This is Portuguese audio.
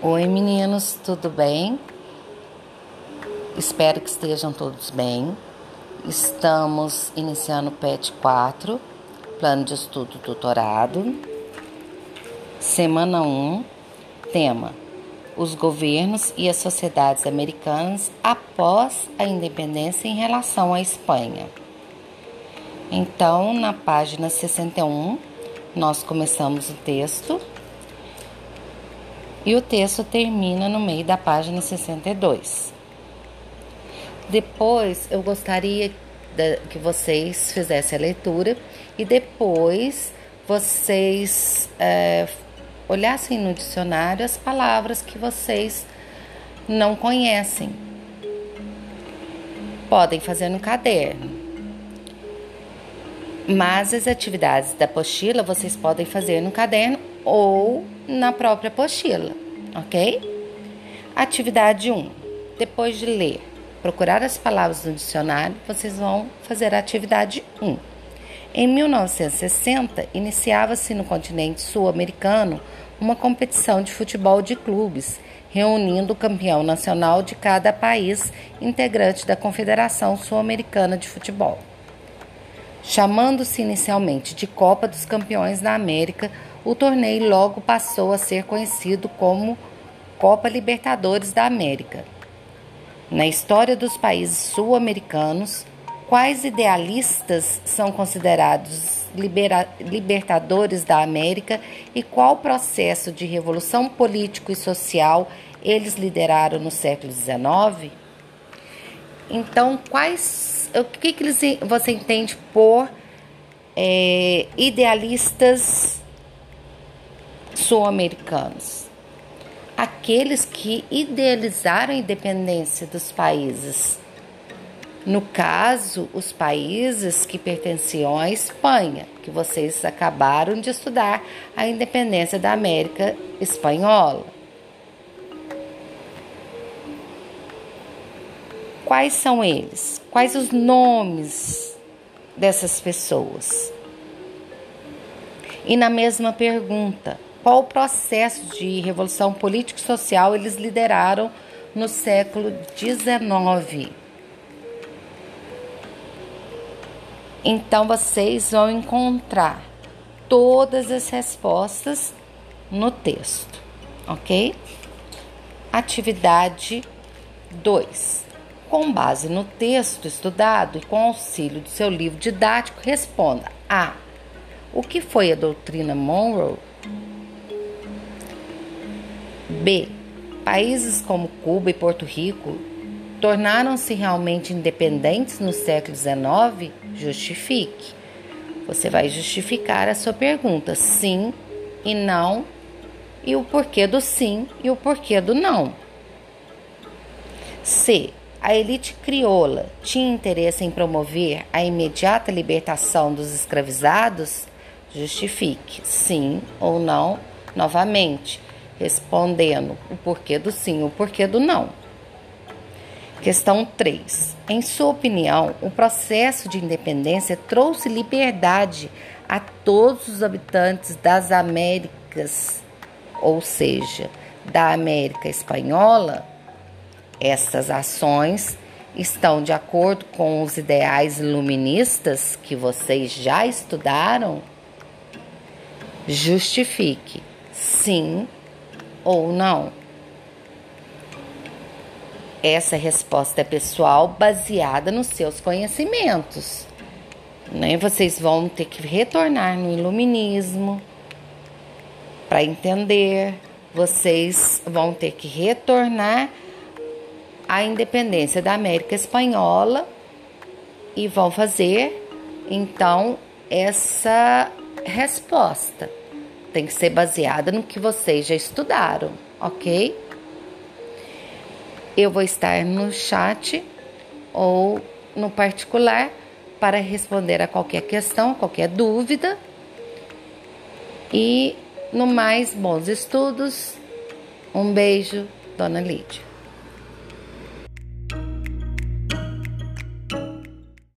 Oi meninos, tudo bem? Espero que estejam todos bem. Estamos iniciando o PET 4, Plano de Estudo Tutorado. Semana 1, tema: Os governos e as sociedades americanas após a independência em relação à Espanha. Então, na página 61, nós começamos o texto e o texto termina no meio da página 62. Depois eu gostaria que vocês fizessem a leitura e depois vocês é, olhassem no dicionário as palavras que vocês não conhecem. Podem fazer no caderno. Mas as atividades da apostila vocês podem fazer no caderno ou na própria apostila, ok? Atividade 1. Depois de ler, procurar as palavras no dicionário, vocês vão fazer a atividade 1. Em 1960, iniciava-se no continente sul-americano uma competição de futebol de clubes, reunindo o campeão nacional de cada país integrante da Confederação Sul-Americana de Futebol. Chamando-se inicialmente de Copa dos Campeões da América, o torneio logo passou a ser conhecido como Copa Libertadores da América. Na história dos países sul-americanos, quais idealistas são considerados libertadores da América e qual processo de revolução político e social eles lideraram no século XIX? Então, quais o que, que você entende por é, idealistas sul-americanos? Aqueles que idealizaram a independência dos países. No caso, os países que pertenciam à Espanha, que vocês acabaram de estudar a independência da América Espanhola. Quais são eles? Quais os nomes dessas pessoas? E na mesma pergunta, qual o processo de revolução político social eles lideraram no século XIX? Então vocês vão encontrar todas as respostas no texto, ok? Atividade 2. Com base no texto estudado e com auxílio do seu livro didático, responda a. O que foi a doutrina Monroe? B. Países como Cuba e Porto Rico tornaram-se realmente independentes no século XIX? Justifique. Você vai justificar a sua pergunta, sim e não, e o porquê do sim e o porquê do não. C a elite crioula tinha interesse em promover a imediata libertação dos escravizados? Justifique sim ou não novamente, respondendo o porquê do sim, o porquê do não. Questão 3. Em sua opinião, o processo de independência trouxe liberdade a todos os habitantes das Américas, ou seja, da América Espanhola? Estas ações estão de acordo com os ideais iluministas que vocês já estudaram? Justifique sim ou não. Essa resposta é pessoal baseada nos seus conhecimentos. Né? Vocês vão ter que retornar no iluminismo para entender. Vocês vão ter que retornar a independência da América Espanhola e vão fazer então essa resposta. Tem que ser baseada no que vocês já estudaram, ok? Eu vou estar no chat ou no particular para responder a qualquer questão, qualquer dúvida. E no mais, bons estudos. Um beijo, Dona Lídia.